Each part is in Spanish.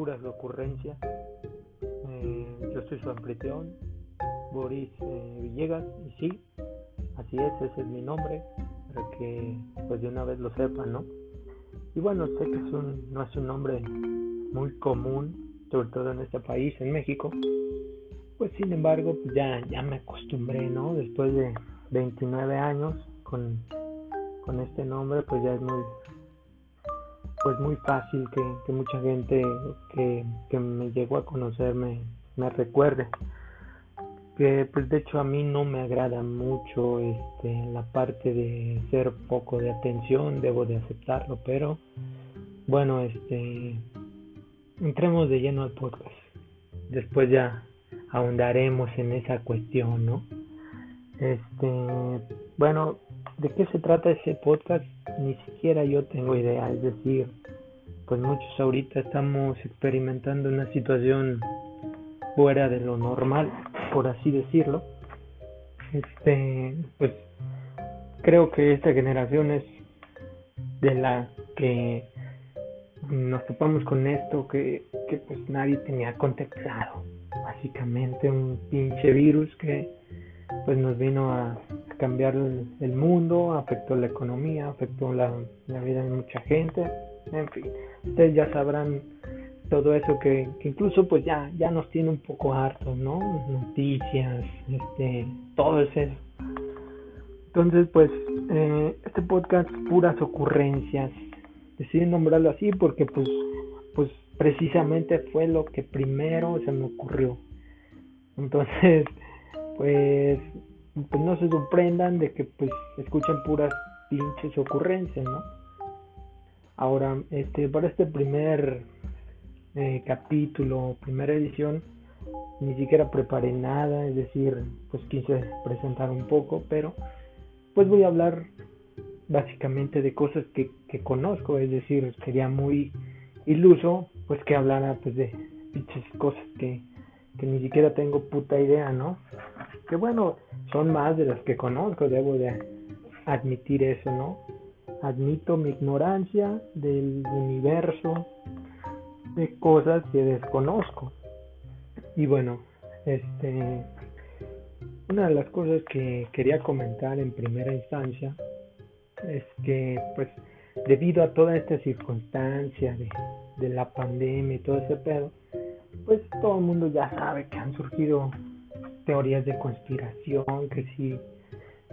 puras ocurrencias. Eh, yo soy su anfitrión, Boris eh, Villegas, y sí, así es, ese es mi nombre, para que pues de una vez lo sepan, ¿no? Y bueno, sé que es un, no es un nombre muy común, sobre todo en este país, en México. Pues sin embargo, pues ya, ya me acostumbré, ¿no? Después de 29 años con, con este nombre, pues ya es muy, pues muy fácil que, mucha gente que, que, me llegó a conocer me, me recuerde. Que pues de hecho a mí no me agrada mucho este la parte de ser poco de atención debo de aceptarlo pero bueno este entremos de lleno al podcast. Después ya ahondaremos en esa cuestión no este bueno de qué se trata ese podcast ni siquiera yo tengo idea es decir pues muchos ahorita estamos experimentando una situación fuera de lo normal por así decirlo, este, pues creo que esta generación es de la que nos topamos con esto que, que pues nadie tenía contextado. Básicamente un pinche virus que pues nos vino a cambiar el, mundo, afectó la economía, afectó la, vida de mucha gente, en fin, ustedes ya sabrán todo eso que, incluso pues ya, ya nos tiene un poco hartos, ¿no? Noticias, este, todo eso. Entonces pues eh, este podcast puras ocurrencias. Decidí nombrarlo así porque pues, pues precisamente fue lo que primero se me ocurrió. Entonces pues, pues no se sorprendan de que pues escuchen puras pinches ocurrencias, ¿no? Ahora, este, para este primer eh, capítulo, primera edición, ni siquiera preparé nada, es decir, pues quise presentar un poco, pero pues voy a hablar básicamente de cosas que, que conozco, es decir, sería muy iluso pues que hablara pues de pinches cosas que, que ni siquiera tengo puta idea, ¿no? Que bueno, son más de las que conozco, debo de admitir eso, ¿no? Admito mi ignorancia del universo, de cosas que desconozco. Y bueno, este una de las cosas que quería comentar en primera instancia es que pues debido a toda esta circunstancia de, de la pandemia y todo ese pedo, pues todo el mundo ya sabe que han surgido teorías de conspiración, que si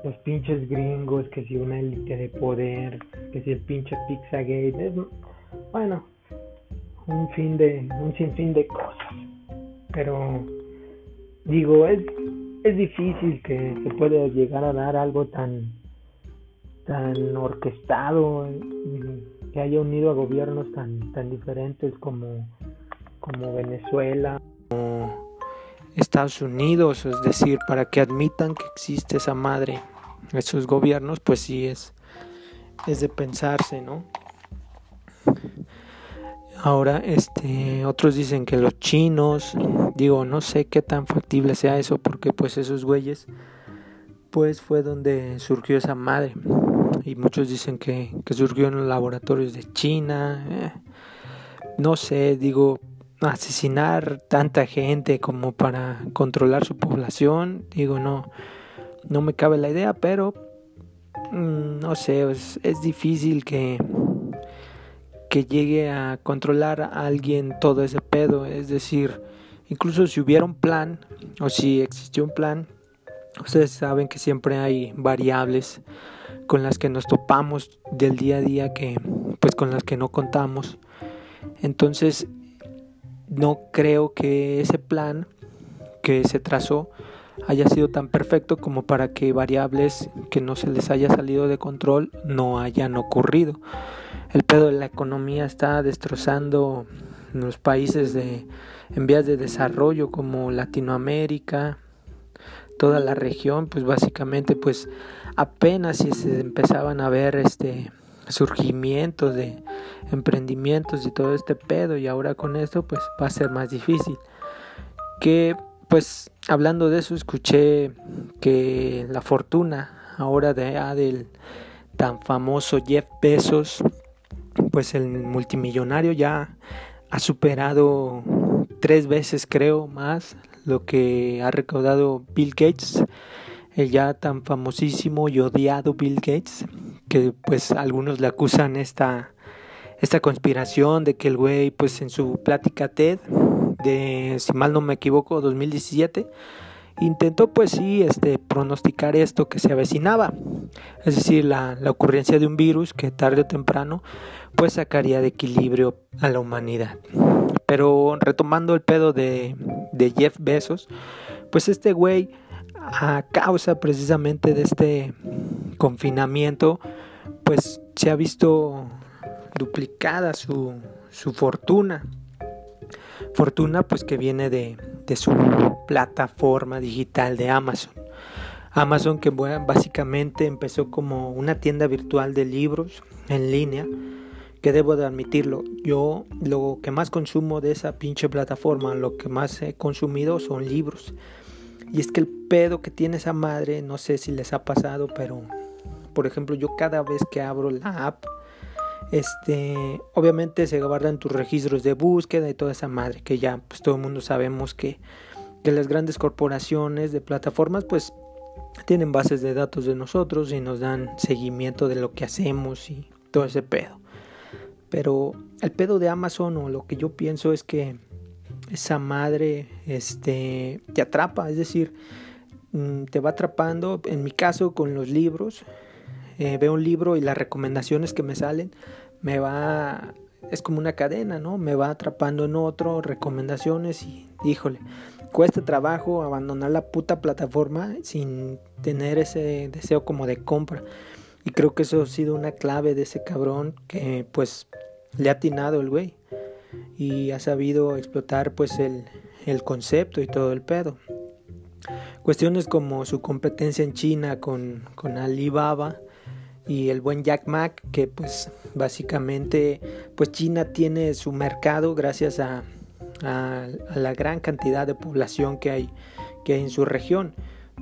los pinches gringos, que si una élite de poder, que si el pinche Pizzagate, es, bueno, un fin de un sinfín de cosas. Pero digo es es difícil que se pueda llegar a dar algo tan tan orquestado que haya unido a gobiernos tan tan diferentes como como Venezuela Estados Unidos es decir para que admitan que existe esa madre esos gobiernos pues sí es es de pensarse no Ahora, este, otros dicen que los chinos, digo, no sé qué tan factible sea eso, porque pues esos güeyes, pues fue donde surgió esa madre. Y muchos dicen que, que surgió en los laboratorios de China. Eh, no sé, digo, asesinar tanta gente como para controlar su población, digo, no, no me cabe la idea, pero mm, no sé, es, es difícil que que llegue a controlar a alguien todo ese pedo. Es decir, incluso si hubiera un plan o si existió un plan, ustedes saben que siempre hay variables con las que nos topamos del día a día que pues con las que no contamos. Entonces, no creo que ese plan que se trazó haya sido tan perfecto como para que variables que no se les haya salido de control no hayan ocurrido. El pedo de la economía está destrozando los países de, en vías de desarrollo como Latinoamérica, toda la región, pues básicamente pues apenas si se empezaban a ver este surgimientos de emprendimientos y todo este pedo y ahora con esto pues va a ser más difícil. Que pues hablando de eso escuché que la fortuna ahora de ah, del tan famoso Jeff Bezos pues el multimillonario ya ha superado tres veces creo más lo que ha recaudado Bill Gates, el ya tan famosísimo y odiado Bill Gates, que pues algunos le acusan esta, esta conspiración de que el güey pues en su plática TED de, si mal no me equivoco, 2017, intentó pues sí este, pronosticar esto que se avecinaba, es decir, la, la, ocurrencia de un virus que tarde o temprano pues sacaría de equilibrio a la humanidad. Pero retomando el pedo de, de Jeff Bezos, pues este güey a causa precisamente de este confinamiento pues se ha visto duplicada su, su fortuna fortuna pues que viene de, de su plataforma digital de Amazon. Amazon que básicamente empezó como una tienda virtual de libros en línea, que debo de admitirlo, yo lo que más consumo de esa pinche plataforma, lo que más he consumido son libros. Y es que el pedo que tiene esa madre, no sé si les ha pasado, pero por ejemplo yo cada vez que abro la app, este, obviamente se guardan tus registros de búsqueda y toda esa madre que ya pues todo el mundo sabemos que que las grandes corporaciones de plataformas pues tienen bases de datos de nosotros y nos dan seguimiento de lo que hacemos y todo ese pedo. Pero el pedo de Amazon o lo que yo pienso es que esa madre este, te atrapa, es decir, mm, te va atrapando, en mi caso con los libros, eh, veo un libro y las recomendaciones que me salen me va es como una cadena, ¿no? Me va atrapando en otro, recomendaciones y híjole, cuesta trabajo abandonar la puta plataforma sin tener ese deseo como de compra. Y creo que eso ha sido una clave de ese cabrón que pues le ha atinado el güey y ha sabido explotar pues el, el concepto y todo el pedo. Cuestiones como su competencia en China con, con Alibaba y el buen Jack Mac que pues básicamente pues China tiene su mercado gracias a a, la gran cantidad de población que hay, que hay en su región.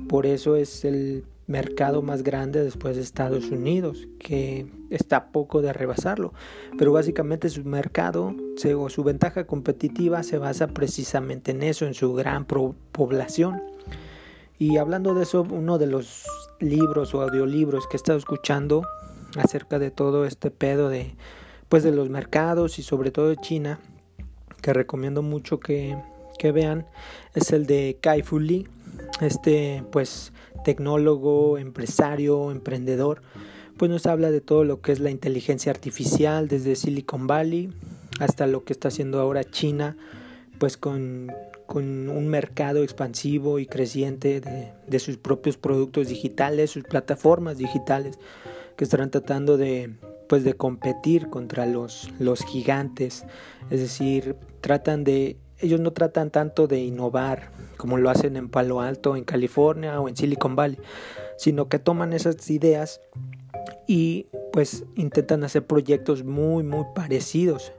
Por eso es el mercado más grande después de Estados Unidos, que está poco de rebasarlo. Pero básicamente su mercado o su ventaja competitiva se basa precisamente en eso, en su gran población. Y hablando de eso, uno de los libros o audiolibros que he estado escuchando acerca de todo este pedo de pues de los mercados y sobre todo de China que recomiendo mucho que, vean es el de Kai Fu Lee, este pues tecnólogo, empresario, emprendedor, pues nos habla de todo lo que es la inteligencia artificial desde Silicon Valley hasta lo que está haciendo ahora China, pues con, un mercado expansivo y creciente de, de, sus propios productos digitales, sus plataformas digitales, que estarán tratando de, pues de competir contra los, los gigantes. Es decir, tratan de, ellos no tratan tanto de innovar como lo hacen en Palo Alto, en California o en Silicon Valley, sino que toman esas ideas y pues intentan hacer proyectos muy muy parecidos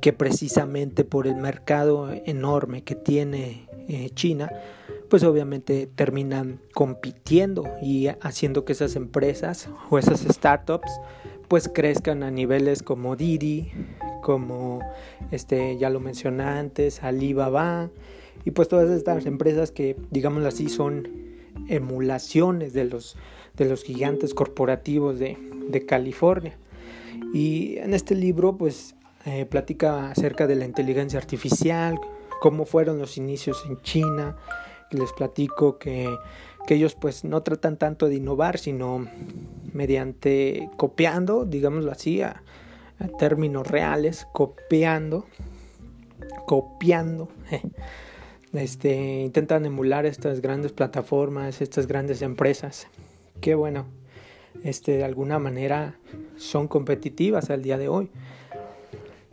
que precisamente por el mercado enorme que tiene eh, China pues obviamente terminan compitiendo y haciendo que esas empresas o esas startups pues crezcan a niveles como Didi, como este ya lo mencioné antes, Alibaba y pues todas estas empresas que digámoslo así son emulaciones de los de los gigantes corporativos de, de California. Y en este libro pues eh, platica acerca de la inteligencia artificial, cómo fueron los inicios en China, les platico que, que ellos pues no tratan tanto de innovar, sino mediante copiando, digámoslo así, a, términos reales, copiando, copiando, este, intentan emular estas grandes plataformas, estas grandes empresas, que bueno, este, de alguna manera son competitivas al día de hoy.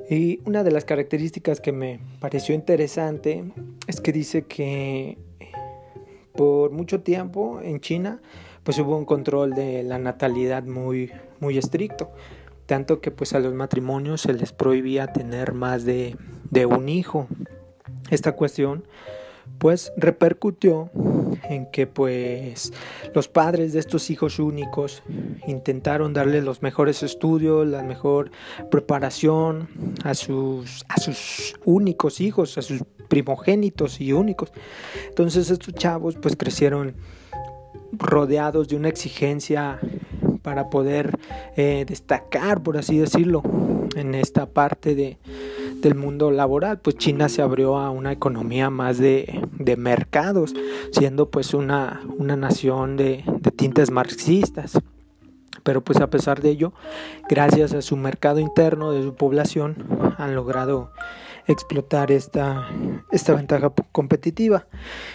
Y una de las características que me pareció interesante es que dice que por mucho tiempo en China pues hubo un control de la natalidad muy, muy estricto, tanto que pues a los matrimonios se les prohibía tener más de, de un hijo. Esta cuestión pues repercutió en que pues los padres de estos hijos únicos intentaron darle los mejores estudios, la mejor preparación a sus a sus únicos hijos, a sus primogénitos y únicos. Entonces estos chavos pues crecieron rodeados de una exigencia para poder eh, destacar, por así decirlo, en esta parte de, del mundo laboral, pues China se abrió a una economía más de, de mercados, siendo pues una, una nación de, tintes marxistas. Pero pues a pesar de ello, gracias a su mercado interno de su población, han logrado explotar esta, esta ventaja competitiva.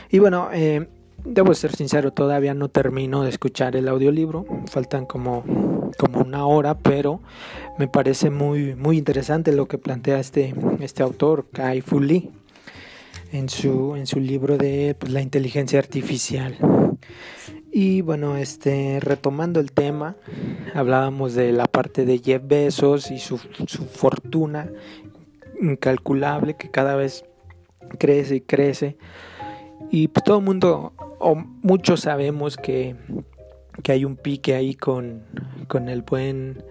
Y bueno, eh, Debo ser sincero, todavía no termino de escuchar el audiolibro, faltan como, como una hora, pero me parece muy, muy interesante lo que plantea este, este autor, Kai Fu Lee, en su, en su libro de pues, la inteligencia artificial. Y bueno, este, retomando el tema, hablábamos de la parte de Jeff Bezos y su, su fortuna incalculable que cada vez crece y crece. Y pues todo el mundo o muchos sabemos que, que hay un pique ahí con, con el buen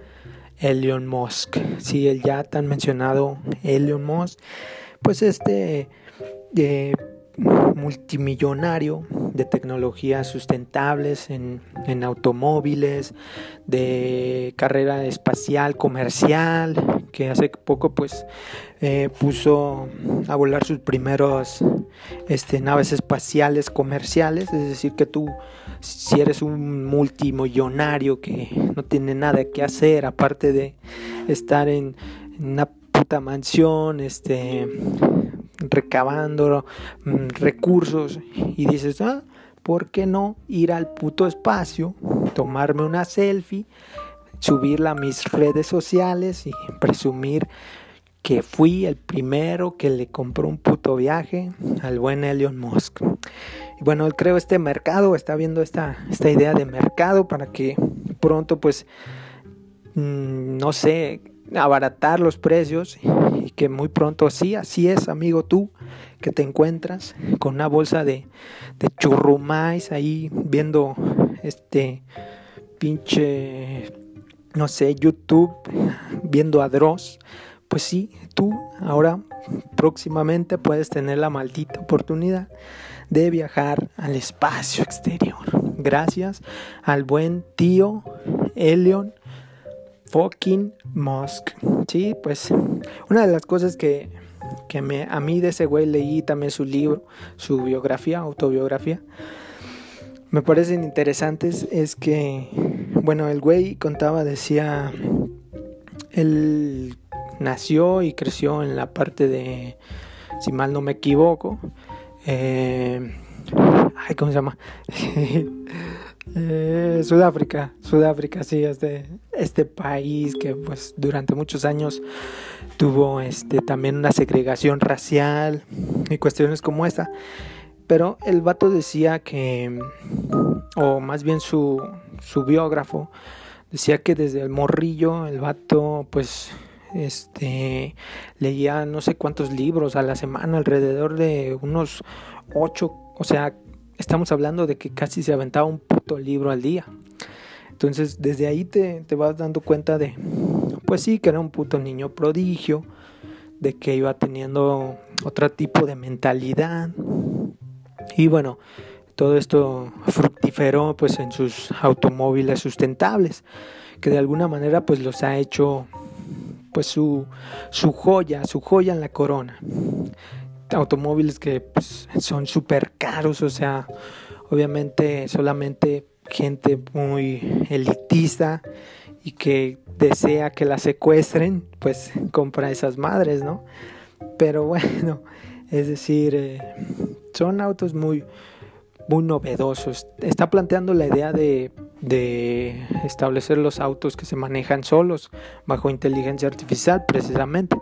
Elon Musk. Sí, el ya tan mencionado Elon Musk, pues este eh, multimillonario de tecnologías sustentables en, en, automóviles, de carrera espacial comercial, que hace poco pues eh, puso a volar sus primeros este, naves espaciales comerciales, es decir que tú si eres un multimillonario que no tiene nada que hacer aparte de estar en, en una puta mansión, este recabando mm, recursos y dices, ah, ¿por qué no ir al puto espacio, tomarme una selfie, subirla a mis redes sociales y presumir que fui el primero que le compró un puto viaje al buen Elon Musk? Y bueno, creo este mercado, está viendo esta, esta idea de mercado para que pronto pues, mm, no sé, abaratar los precios y que muy pronto sí, así es, amigo tú, que te encuentras con una bolsa de, de churrumais ahí viendo este pinche, no sé, YouTube, viendo a Dross, pues sí, tú ahora próximamente puedes tener la maldita oportunidad de viajar al espacio exterior. Gracias al buen tío Elion fucking Musk. Sí, pues una de las cosas que, que me, a mí de ese güey leí también su libro, su biografía, autobiografía, me parecen interesantes es que, bueno, el güey contaba, decía, él nació y creció en la parte de, si mal no me equivoco, eh, ay, ¿cómo se llama? Eh, Sudáfrica, Sudáfrica, sí, este, este país que pues durante muchos años tuvo este también una segregación racial y cuestiones como esta. Pero el vato decía que, o más bien su, su biógrafo, decía que desde el morrillo el vato pues este leía no sé cuántos libros a la semana, alrededor de unos ocho, o sea, estamos hablando de que casi se aventaba un puto libro al día. Entonces, desde ahí te, te vas dando cuenta de, pues sí, que era un puto niño prodigio, de que iba teniendo otro tipo de mentalidad. Y bueno, todo esto fructiferó pues en sus automóviles sustentables, que de alguna manera pues los ha hecho pues su, su joya, su joya en la corona automóviles que pues, son súper caros, o sea, obviamente solamente gente muy elitista y que desea que la secuestren, pues compra esas madres, ¿no? Pero bueno, es decir, eh, son autos muy, muy novedosos. Está planteando la idea de, de establecer los autos que se manejan solos bajo inteligencia artificial, precisamente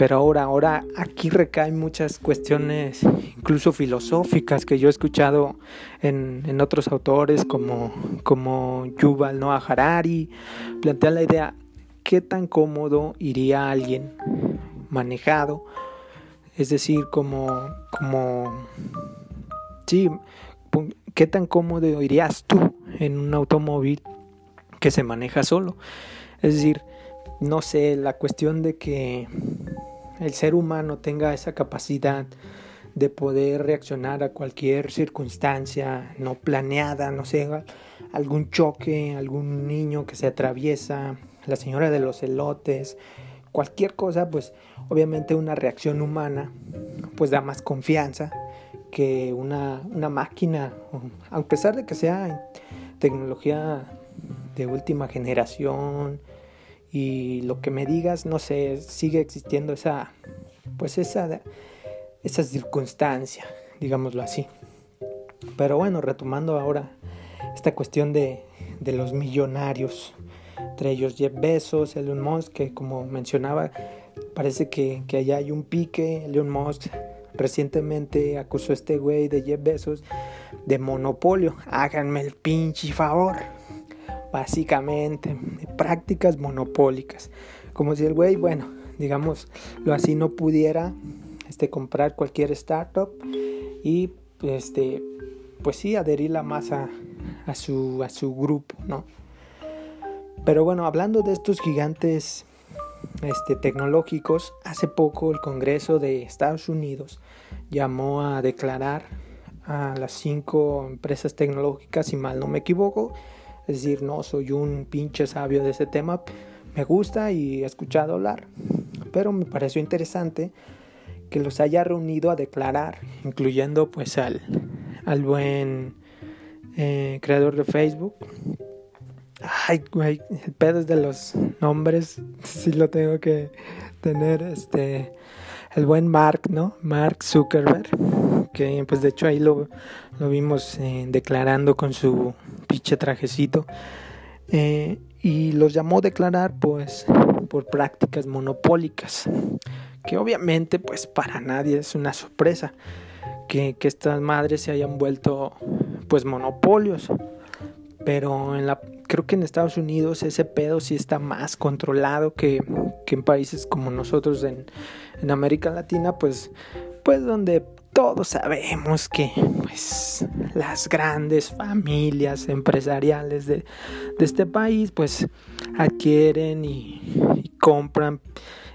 pero ahora, ahora aquí recaen muchas cuestiones incluso filosóficas que yo he escuchado en, en otros autores como, como Yuval Noah Harari, plantea la idea, ¿qué tan cómodo iría alguien manejado Es decir, como, como, sí, ¿qué tan cómodo irías tú en un automóvil que se maneja solo? Es decir, no sé, la cuestión de que el ser humano tenga esa capacidad de poder reaccionar a cualquier circunstancia no planeada, no sé, algún choque, algún niño que se atraviesa, la señora de los elotes, cualquier cosa, pues obviamente una reacción humana pues da más confianza que una, una máquina, a pesar de que sea tecnología de última generación y lo que me digas, no sé, sigue existiendo esa, pues esa, esa circunstancia, digámoslo así. Pero bueno, retomando ahora esta cuestión de, de los millonarios, entre ellos Jeff Bezos, Elon Musk, que como mencionaba, parece que, que allá hay un pique, Elon Musk recientemente acusó a este güey de Jeff Bezos de monopolio. Háganme el pinche favor. Básicamente, prácticas monopólicas. Como si el güey, bueno, digamos, lo así no pudiera este, comprar cualquier startup y este, pues sí, adherirla más a, a, su, a su grupo, ¿no? Pero bueno, hablando de estos gigantes este, tecnológicos, hace poco el Congreso de Estados Unidos llamó a declarar a las cinco empresas tecnológicas, si mal no me equivoco, decir, no soy un pinche sabio de ese tema, me gusta y he escuchado hablar, pero me pareció interesante que los haya reunido a declarar, incluyendo pues al, al buen eh, creador de Facebook. Ay, güey, el pedo es de los nombres, sí lo tengo que tener, este, el buen Mark, ¿no? Mark Zuckerberg, que pues de hecho ahí lo, lo vimos eh, declarando con su pinche trajecito. Eh, y los llamó a declarar pues por prácticas monopólicas, que obviamente pues para nadie es una sorpresa que, que estas madres se hayan vuelto pues monopolios, pero en la, creo que en Estados Unidos ese pedo sí está más controlado que, que en países como nosotros en, en América Latina, pues, pues donde todos sabemos que pues las grandes familias empresariales de, este país pues adquieren y, compran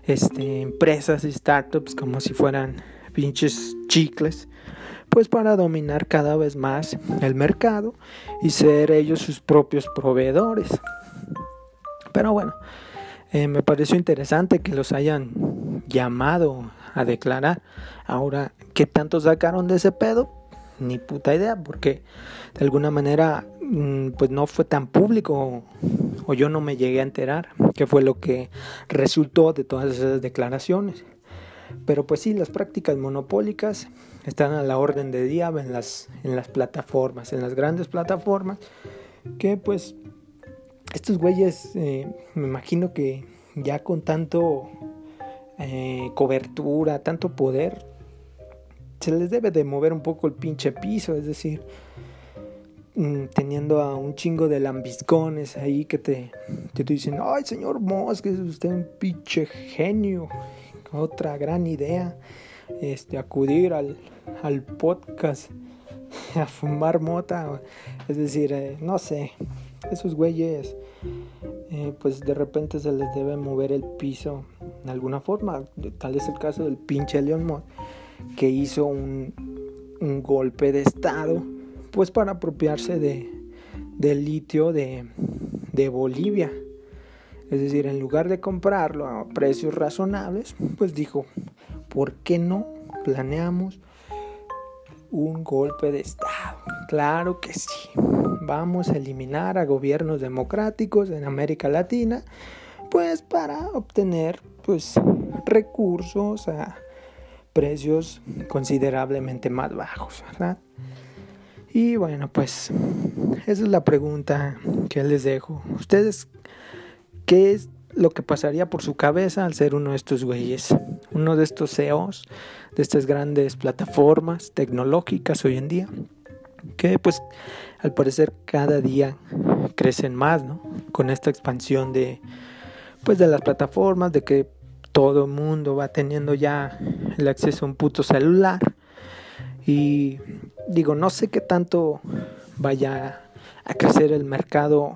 este, empresas y startups como si fueran pinches chicles pues para dominar cada vez más el mercado y ser ellos sus propios proveedores. Pero bueno eh, me pareció interesante que los hayan llamado a declarar ahora ¿Qué tanto sacaron de ese pedo? Ni puta idea, porque de alguna manera mm, pues no fue tan público o yo no me llegué a enterar qué fue lo que resultó de todas esas declaraciones. Pero pues sí, las prácticas monopólicas están a la orden de día en las, en las plataformas, en las grandes plataformas, que pues estos güeyes eh, me imagino que ya con tanto eh, cobertura, tanto poder, se les debe de mover un poco el pinche piso, es decir, mm, teniendo a un chingo de lambiscones ahí que te, te dicen, ay señor Moss, es usted un pinche genio, otra gran idea, este, acudir al, al podcast a fumar mota, es decir, eh, no sé, esos güeyes, eh, pues de repente se les debe mover el piso de alguna forma, tal es el caso del pinche Leon Moss que hizo un, golpe de estado pues para apropiarse de, del litio de, de Bolivia. Es decir, en lugar de comprarlo a precios razonables, pues dijo, ¿por qué no planeamos un golpe de Estado? Claro que sí. Vamos a eliminar a gobiernos democráticos en América Latina, pues para obtener pues recursos a precios considerablemente más bajos, ¿verdad? Y bueno, pues esa es la pregunta que les dejo. ¿Ustedes qué es lo que pasaría por su cabeza al ser uno de estos güeyes? Uno de estos CEOs, de estas grandes plataformas tecnológicas hoy en día, que pues al parecer cada día crecen más, ¿no? Con esta expansión de pues de las plataformas, de que todo el mundo va teniendo ya el acceso a un puto celular. Y digo, no sé qué tanto vaya a crecer el mercado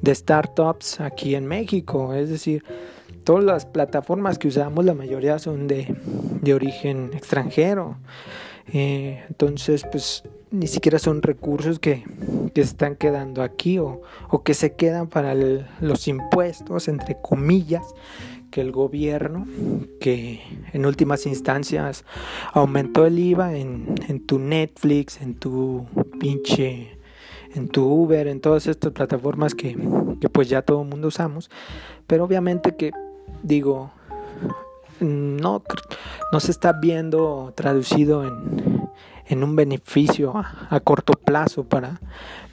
de startups aquí en México. Es decir, todas las plataformas que usamos, la mayoría son de, origen extranjero. Eh, entonces, pues ni siquiera son recursos que, que están quedando aquí o, o que se quedan para los impuestos, entre comillas, que el gobierno, que en últimas instancias aumentó el IVA en, en tu Netflix, en tu pinche en tu Uber, en todas estas plataformas que, que pues ya todo el mundo usamos, pero obviamente que digo, no, no se está viendo traducido en, en un beneficio a, corto plazo para,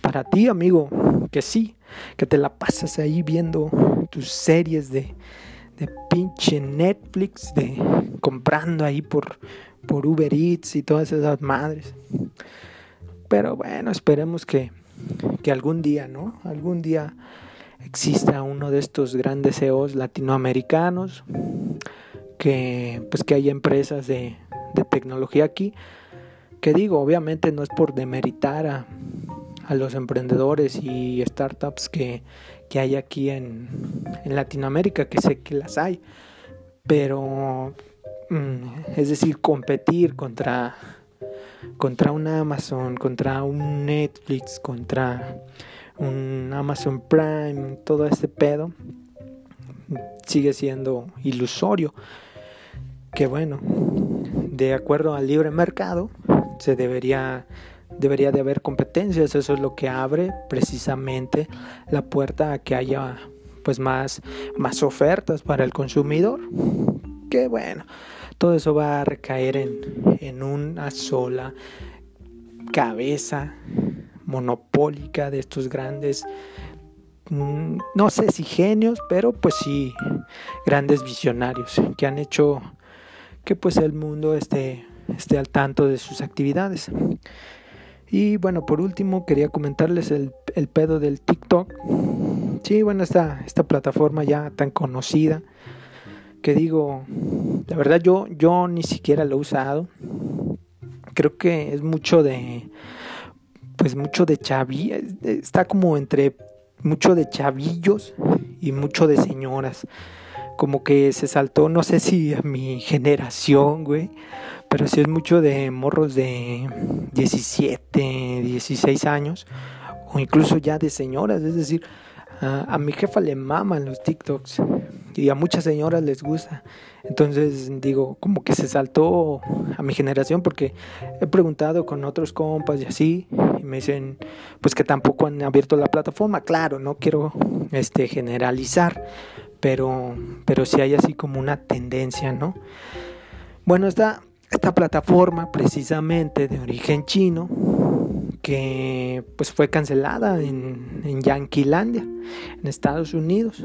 para ti, amigo, que sí, que te la pasas ahí viendo tus series de, de pinche Netflix, de comprando ahí por, por Uber Eats y todas esas madres. Pero bueno, esperemos que, que algún día, ¿no? Algún día exista uno de estos grandes CEOs latinoamericanos, que pues que haya empresas de, de tecnología aquí, que digo, obviamente no es por demeritar a, a los emprendedores y startups que, que hay aquí en, en, Latinoamérica, que sé que las hay, pero mm, es decir, competir contra contra un Amazon, contra un Netflix, contra un Amazon Prime, todo este pedo, sigue siendo ilusorio. Que bueno, de acuerdo al libre mercado, se debería debería de haber competencias, eso es lo que abre precisamente la puerta a que haya pues más más ofertas para el consumidor. Que bueno, todo eso va a recaer en, en una sola cabeza monopólica de estos grandes, mm, no sé si genios, pero pues sí, grandes visionarios que han hecho que pues el mundo esté, esté al tanto de sus actividades. Y bueno, por último quería comentarles el, el pedo del TikTok. Sí, bueno, esta, esta plataforma ya tan conocida que digo, la verdad yo, yo ni siquiera lo he usado. Creo que es mucho de, pues mucho de chavi, está como entre mucho de chavillos y mucho de señoras. Como que se saltó, no sé si a mi generación, güey, pero sí es mucho de morros de 17, 16 años, o incluso ya de señoras, es decir, a, mi jefa le maman los TikToks y a muchas señoras les gusta. Entonces digo, como que se saltó a mi generación porque he preguntado con otros compas y así y me dicen pues que tampoco han abierto la plataforma. Claro, no quiero este generalizar, pero pero sí hay así como una tendencia, ¿no? Bueno, esta esta plataforma precisamente de origen chino que pues fue cancelada en, en Yanquilandia, en Estados Unidos,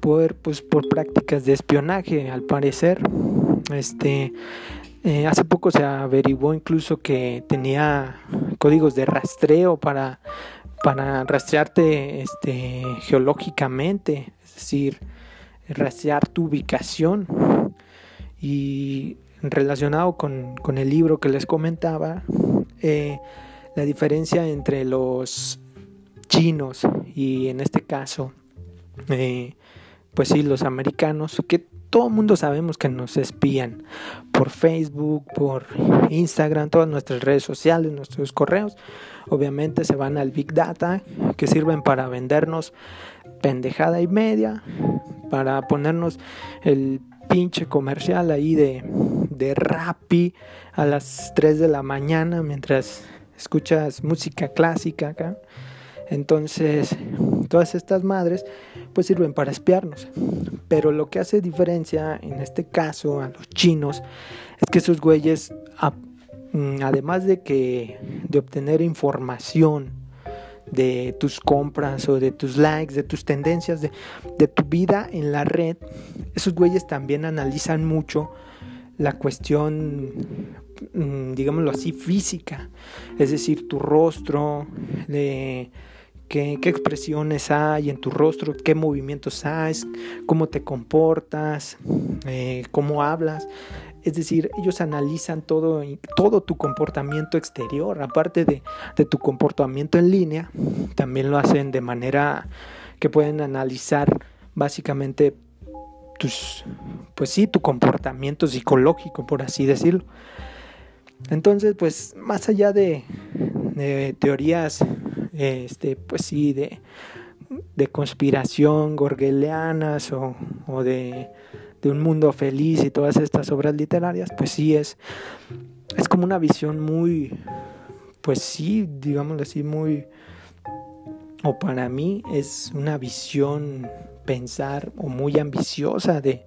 por, pues, por prácticas de espionaje, al parecer. Este, eh, hace poco se averiguó incluso que tenía códigos de rastreo para, para rastrearte este, geológicamente, decir, rastrear tu ubicación. Y relacionado con, con el libro que les comentaba, eh, la diferencia entre los chinos y en este caso, eh, pues sí, los americanos, que todo el mundo sabemos que nos espían por Facebook, por Instagram, todas nuestras redes sociales, nuestros correos, obviamente se van al Big Data, que sirven para vendernos pendejada y media, para ponernos el pinche comercial ahí de, de a las 3 de la mañana mientras escuchas música clásica acá. Entonces, todas estas madres pues sirven para espiarnos. Pero lo que hace diferencia en este caso a los chinos es que esos güeyes, mm, además de que de obtener información de tus compras o de tus likes, de tus tendencias, de, tu vida en la red, esos güeyes también analizan mucho la cuestión, mm, digámoslo así, física, es decir, tu rostro, de qué, expresiones hay en tu rostro, qué movimientos hay, cómo te comportas, eh, cómo hablas. Es decir, ellos analizan todo, todo tu comportamiento exterior, aparte de, de tu comportamiento en línea, también lo hacen de manera que pueden analizar básicamente tus, pues sí, tu comportamiento psicológico, por así decirlo. Entonces, pues más allá de, teorías, este, pues sí, de, de conspiración gorgelianas o, o de, de, un mundo feliz y todas estas obras literarias, pues sí es, es como una visión muy, pues sí, digámoslo así, muy, o para mí es una visión pensar o muy ambiciosa de,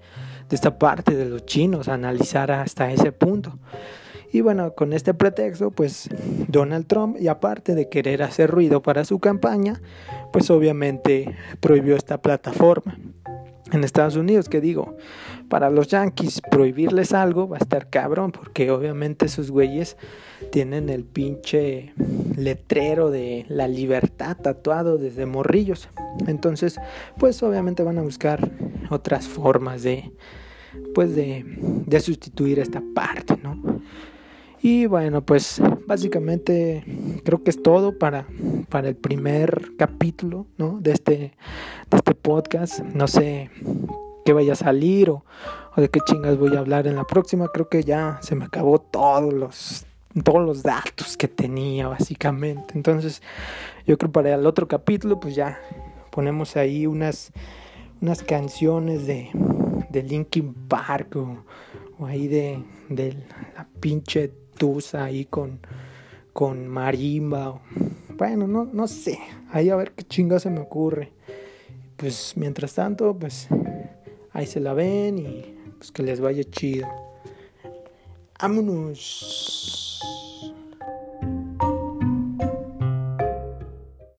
de esta parte de los chinos, analizar hasta ese punto. Y bueno, con este pretexto, pues Donald Trump, y aparte de querer hacer ruido para su campaña, pues obviamente prohibió esta plataforma. En Estados Unidos, que digo, para los yankees prohibirles algo va a estar cabrón, porque obviamente esos güeyes tienen el pinche letrero de la libertad tatuado desde morrillos. Entonces, pues obviamente van a buscar otras formas de, pues de, de sustituir esta parte, ¿no? Y bueno, pues básicamente creo que es todo para, para el primer capítulo ¿no? de, este, de este podcast. No sé qué vaya a salir o, de qué chingas voy a hablar en la próxima. Creo que ya se me acabó todos los, todos los datos que tenía básicamente. Entonces yo creo para el otro capítulo pues ya ponemos ahí unas, unas canciones de, de Linkin Park o, o ahí de, de la pinche ahí con, con marimba. Bueno, no, no sé. Ahí a ver qué chinga se me ocurre. Pues mientras tanto, pues ahí se la ven y pues que les vaya chido. Vámonos.